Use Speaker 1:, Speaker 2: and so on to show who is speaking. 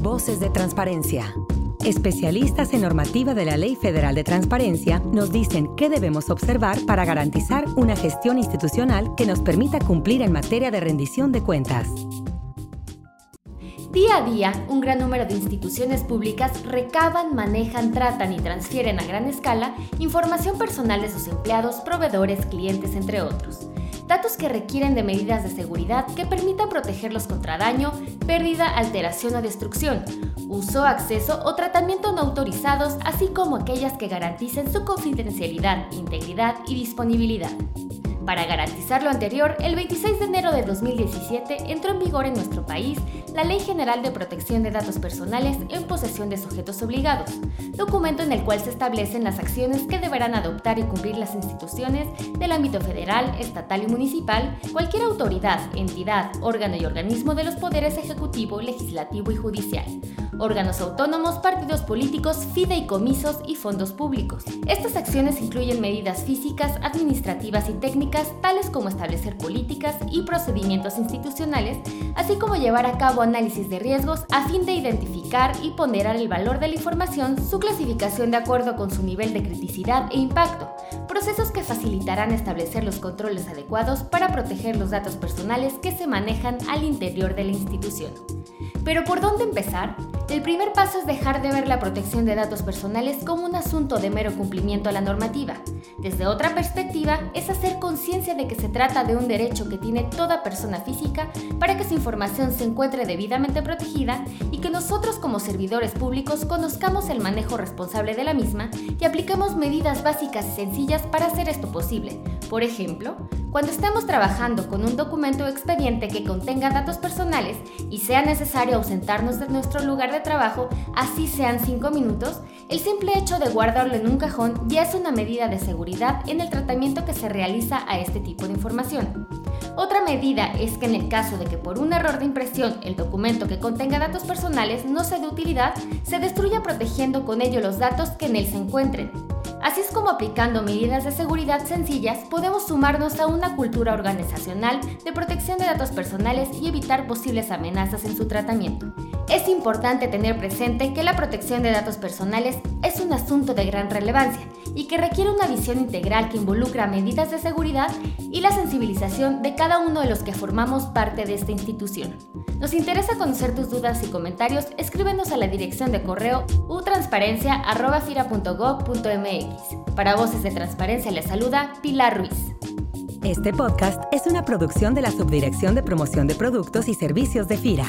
Speaker 1: Voces de Transparencia. Especialistas en normativa de la Ley Federal de Transparencia nos dicen qué debemos observar para garantizar una gestión institucional que nos permita cumplir en materia de rendición de cuentas.
Speaker 2: Día a día, un gran número de instituciones públicas recaban, manejan, tratan y transfieren a gran escala información personal de sus empleados, proveedores, clientes, entre otros. Datos que requieren de medidas de seguridad que permitan protegerlos contra daño, pérdida, alteración o destrucción, uso, acceso o tratamiento no autorizados, así como aquellas que garanticen su confidencialidad, integridad y disponibilidad. Para garantizar lo anterior, el 26 de enero de 2017 entró en vigor en nuestro país la Ley General de Protección de Datos Personales en posesión de sujetos obligados, documento en el cual se establecen las acciones que deberán adoptar y cumplir las instituciones del ámbito federal, estatal y municipal, cualquier autoridad, entidad, órgano y organismo de los poderes ejecutivo, legislativo y judicial órganos autónomos, partidos políticos, fideicomisos y fondos públicos. Estas acciones incluyen medidas físicas, administrativas y técnicas, tales como establecer políticas y procedimientos institucionales, así como llevar a cabo análisis de riesgos a fin de identificar y ponderar el valor de la información, su clasificación de acuerdo con su nivel de criticidad e impacto, procesos que facilitarán establecer los controles adecuados para proteger los datos personales que se manejan al interior de la institución. Pero ¿por dónde empezar? El primer paso es dejar de ver la protección de datos personales como un asunto de mero cumplimiento a la normativa. Desde otra perspectiva, es hacer conciencia de que se trata de un derecho que tiene toda persona física para que su información se encuentre debidamente protegida y que nosotros como servidores públicos conozcamos el manejo responsable de la misma y apliquemos medidas básicas y sencillas para hacer esto posible. Por ejemplo, cuando estamos trabajando con un documento o expediente que contenga datos personales y sea necesario ausentarnos de nuestro lugar de trabajo, así sean 5 minutos, el simple hecho de guardarlo en un cajón ya es una medida de seguridad en el tratamiento que se realiza a este tipo de información. Otra medida es que en el caso de que por un error de impresión el documento que contenga datos personales no sea de utilidad, se destruya protegiendo con ello los datos que en él se encuentren. Así es como aplicando medidas de seguridad sencillas podemos sumarnos a una cultura organizacional de protección de datos personales y evitar posibles amenazas en su tratamiento. Es importante tener presente que la protección de datos personales es un asunto de gran relevancia y que requiere una visión integral que involucra medidas de seguridad y la sensibilización de cada uno de los que formamos parte de esta institución. Nos interesa conocer tus dudas y comentarios, escríbenos a la dirección de correo utransparencia.fira.gov.mx. Para Voces de Transparencia les saluda Pilar Ruiz.
Speaker 1: Este podcast es una producción de la Subdirección de Promoción de Productos y Servicios de FIRA.